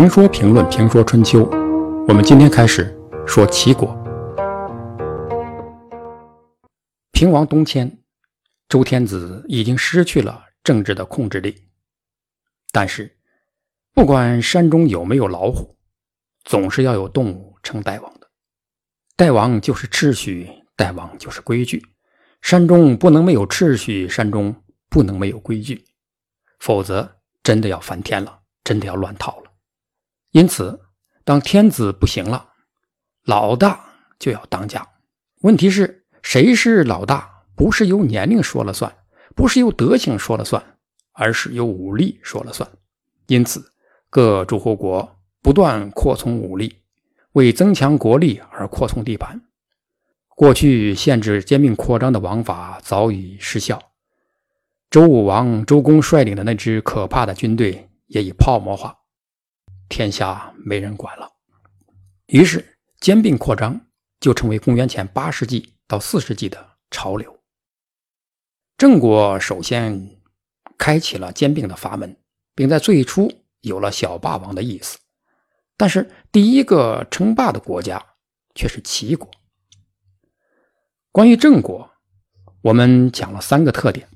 评说评论评说春秋，我们今天开始说齐国。平王东迁，周天子已经失去了政治的控制力。但是，不管山中有没有老虎，总是要有动物称大王的。大王就是秩序，大王就是规矩。山中不能没有秩序，山中不能没有规矩，否则真的要翻天了，真的要乱套了。因此，当天子不行了，老大就要当家。问题是，谁是老大？不是由年龄说了算，不是由德行说了算，而是由武力说了算。因此，各诸侯国不断扩充武力，为增强国力而扩充地盘。过去限制兼并扩张的王法早已失效，周武王周公率领的那支可怕的军队也已泡沫化，天下没人管了。于是，兼并扩张就成为公元前八世纪到四世纪的潮流。郑国首先开启了兼并的阀门，并在最初有了小霸王的意思，但是第一个称霸的国家却是齐国。关于郑国，我们讲了三个特点：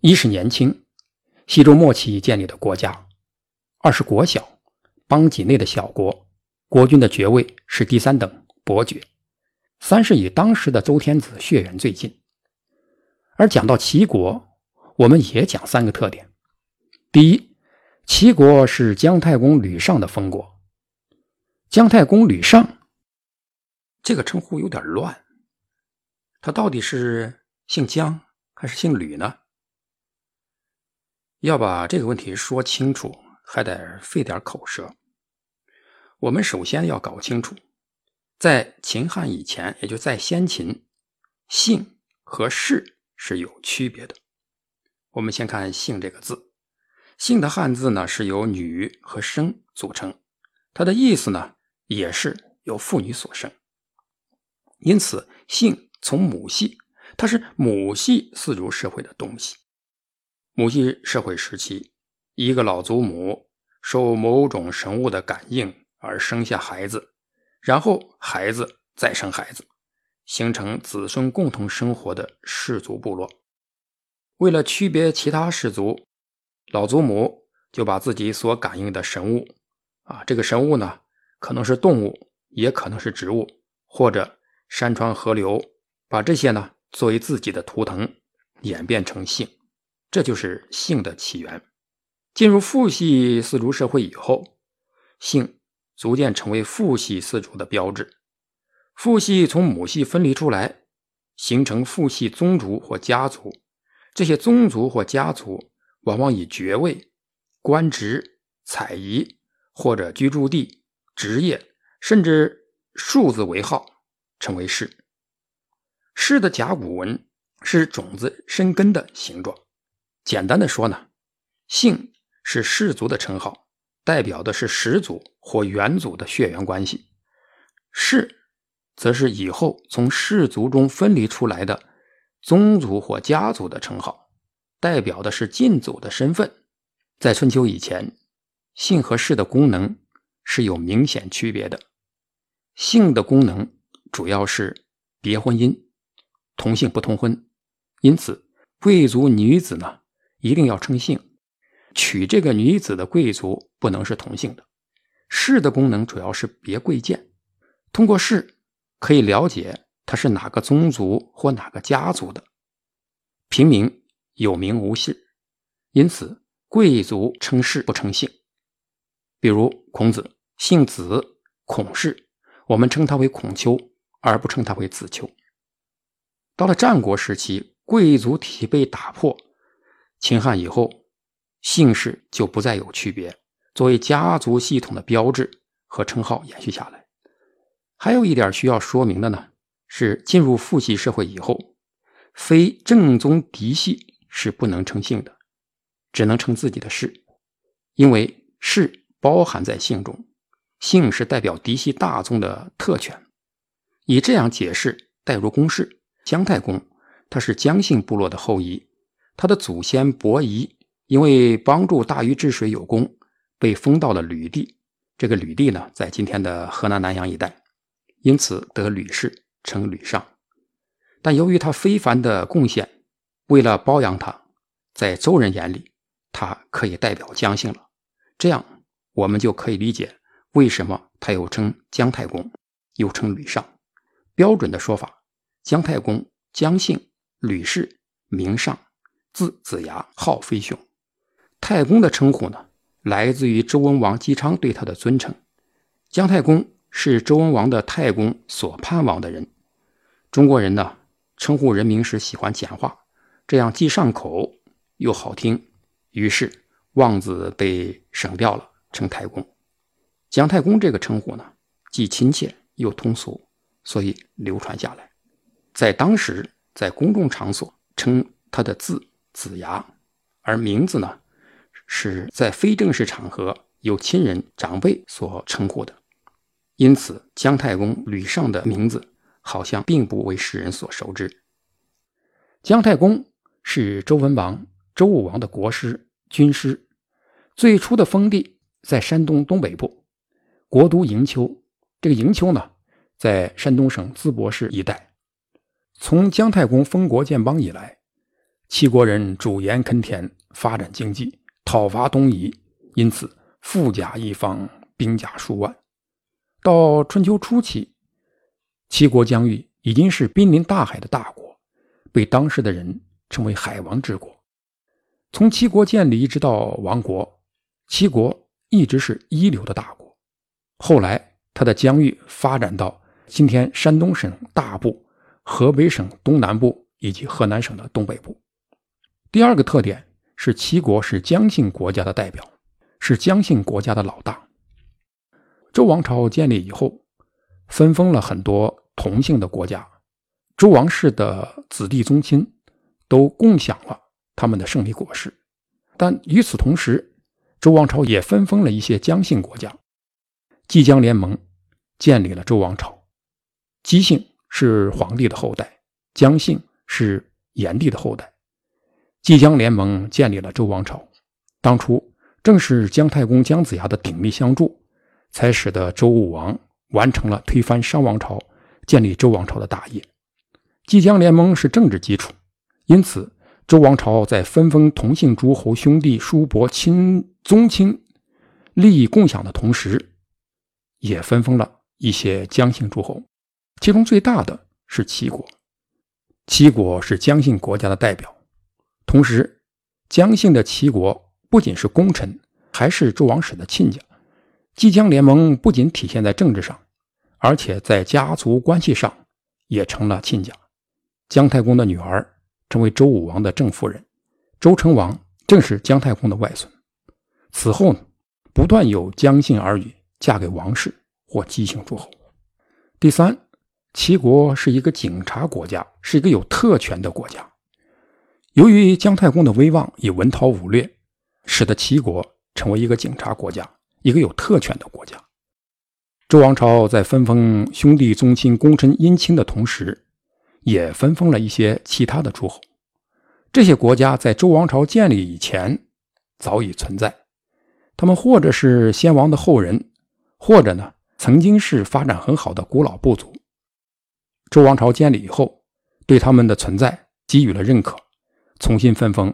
一是年轻，西周末期建立的国家；二是国小，邦畿内的小国，国君的爵位是第三等伯爵；三是与当时的周天子血缘最近。而讲到齐国，我们也讲三个特点：第一，齐国是姜太公吕尚的封国。姜太公吕尚这个称呼有点乱。他到底是姓姜还是姓吕呢？要把这个问题说清楚，还得费点口舌。我们首先要搞清楚，在秦汉以前，也就在先秦，姓和氏是有区别的。我们先看“姓”这个字，“姓”的汉字呢是由女和生组成，它的意思呢也是由妇女所生，因此“姓”。从母系，它是母系氏族社会的东西。母系社会时期，一个老祖母受某种神物的感应而生下孩子，然后孩子再生孩子，形成子孙共同生活的氏族部落。为了区别其他氏族，老祖母就把自己所感应的神物，啊，这个神物呢，可能是动物，也可能是植物，或者山川河流。把这些呢作为自己的图腾，演变成姓，这就是姓的起源。进入父系氏族社会以后，姓逐渐成为父系氏族的标志。父系从母系分离出来，形成父系宗族或家族。这些宗族或家族往往以爵位、官职、采邑或者居住地、职业，甚至数字为号，称为氏。氏的甲骨文是种子生根的形状。简单的说呢，姓是氏族的称号，代表的是始祖或元祖的血缘关系；氏则是以后从氏族中分离出来的宗族或家族的称号，代表的是晋祖的身份。在春秋以前，姓和氏的功能是有明显区别的。姓的功能主要是别婚姻。同姓不通婚，因此贵族女子呢一定要称姓，娶这个女子的贵族不能是同姓的。氏的功能主要是别贵贱，通过氏可以了解他是哪个宗族或哪个家族的。平民有名无姓，因此贵族称氏不称姓。比如孔子姓子，孔氏，我们称他为孔丘，而不称他为子丘。到了战国时期，贵族体被打破。秦汉以后，姓氏就不再有区别，作为家族系统的标志和称号延续下来。还有一点需要说明的呢，是进入父系社会以后，非正宗嫡系是不能称姓的，只能称自己的氏，因为氏包含在姓中，姓是代表嫡系大宗的特权。以这样解释，代入公式。姜太公，他是姜姓部落的后裔，他的祖先伯夷因为帮助大禹治水有功，被封到了吕地，这个吕地呢，在今天的河南南阳一带，因此得吕氏，称吕尚。但由于他非凡的贡献，为了包养他，在周人眼里，他可以代表姜姓了。这样，我们就可以理解为什么他又称姜太公，又称吕尚。标准的说法：姜太公，姜姓，吕氏，名尚，字子牙，号飞熊。太公的称呼呢？来自于周文王姬昌对他的尊称，姜太公是周文王的太公所盼望的人。中国人呢，称呼人名时喜欢简化，这样既上口又好听，于是“望”字被省掉了，称太公。姜太公这个称呼呢，既亲切又通俗，所以流传下来。在当时，在公众场所称他的字子牙，而名字呢？是在非正式场合由亲人长辈所称呼的，因此姜太公吕尚的名字好像并不为世人所熟知。姜太公是周文王、周武王的国师、军师，最初的封地在山东东北部，国都营丘。这个营丘呢，在山东省淄博市一带。从姜太公封国建邦以来，齐国人主盐垦田，发展经济。讨伐东夷，因此富甲一方，兵甲数万。到春秋初期，齐国疆域已经是濒临大海的大国，被当时的人称为“海王之国”。从齐国建立一直到亡国，齐国一直是一流的大国。后来，它的疆域发展到今天山东省大部、河北省东南部以及河南省的东北部。第二个特点。是齐国是姜姓国家的代表，是姜姓国家的老大。周王朝建立以后，分封了很多同姓的国家，周王室的子弟宗亲都共享了他们的胜利果实。但与此同时，周王朝也分封了一些姜姓国家，姬姜联盟建立了周王朝。姬姓是皇帝的后代，姜姓是炎帝的后代。姬姜联盟建立了周王朝，当初正是姜太公姜子牙的鼎力相助，才使得周武王完成了推翻商王朝、建立周王朝的大业。姬姜联盟是政治基础，因此周王朝在分封同姓诸侯兄弟、叔伯、亲宗亲利益共享的同时，也分封了一些姜姓诸侯，其中最大的是齐国。齐国是姜姓国家的代表。同时，姜姓的齐国不仅是功臣，还是周王室的亲家。姬姜联盟不仅体现在政治上，而且在家族关系上也成了亲家。姜太公的女儿成为周武王的正夫人，周成王正是姜太公的外孙。此后呢，不断有姜姓儿女嫁给王室或姬姓诸侯。第三，齐国是一个警察国家，是一个有特权的国家。由于姜太公的威望以文韬武略，使得齐国成为一个警察国家，一个有特权的国家。周王朝在分封兄弟宗亲、功臣姻亲的同时，也分封了一些其他的诸侯。这些国家在周王朝建立以前早已存在，他们或者是先王的后人，或者呢曾经是发展很好的古老部族。周王朝建立以后，对他们的存在给予了认可。重新分封，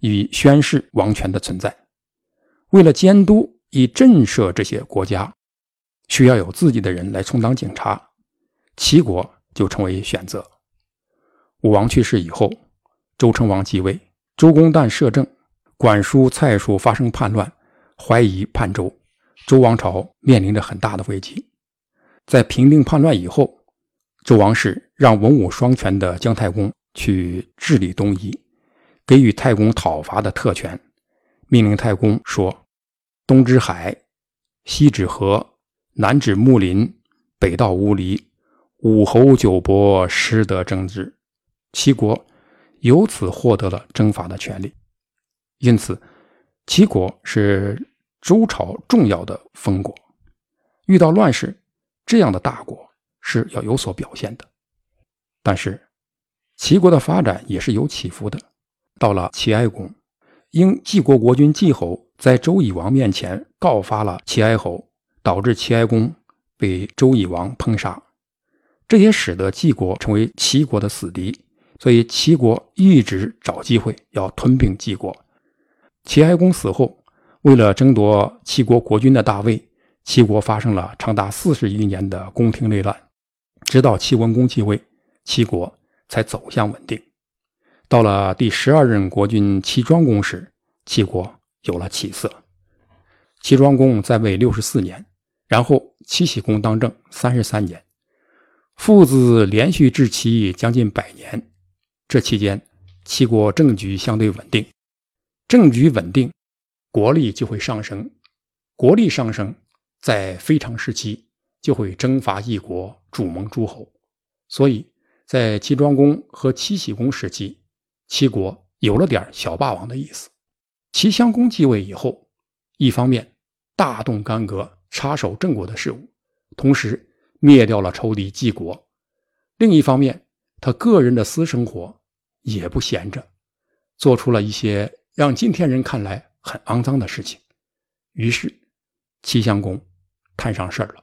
以宣示王权的存在。为了监督以震慑这些国家，需要有自己的人来充当警察。齐国就成为选择。武王去世以后，周成王继位，周公旦摄政，管叔、蔡叔发生叛乱，怀疑叛周，周王朝面临着很大的危机。在平定叛乱以后，周王室让文武双全的姜太公去治理东夷。给予太公讨伐的特权，命令太公说：“东至海，西至河，南至木林，北到乌离，五侯九伯，失得征之。”齐国由此获得了征伐的权利。因此，齐国是周朝重要的封国。遇到乱世，这样的大国是要有所表现的。但是，齐国的发展也是有起伏的。到了齐哀公，因晋国国君季侯在周夷王面前告发了齐哀侯，导致齐哀公被周夷王烹杀。这也使得晋国成为齐国的死敌，所以齐国一直找机会要吞并晋国。齐哀公死后，为了争夺齐国国君的大位，齐国发生了长达四十余年的宫廷内乱。直到齐文公继位，齐国才走向稳定。到了第十二任国君齐庄公时，齐国有了起色。齐庄公在位六十四年，然后齐僖公当政三十三年。父子连续治齐将近百年，这期间齐国政局相对稳定。政局稳定，国力就会上升。国力上升，在非常时期就会征伐异国，主盟诸侯。所以在齐庄公和齐僖公时期，齐国有了点小霸王的意思。齐襄公继位以后，一方面大动干戈，插手郑国的事务，同时。灭掉了仇敌晋国，另一方面，他个人的私生活也不闲着，做出了一些让今天人看来很肮脏的事情。于是，齐襄公摊上事儿了。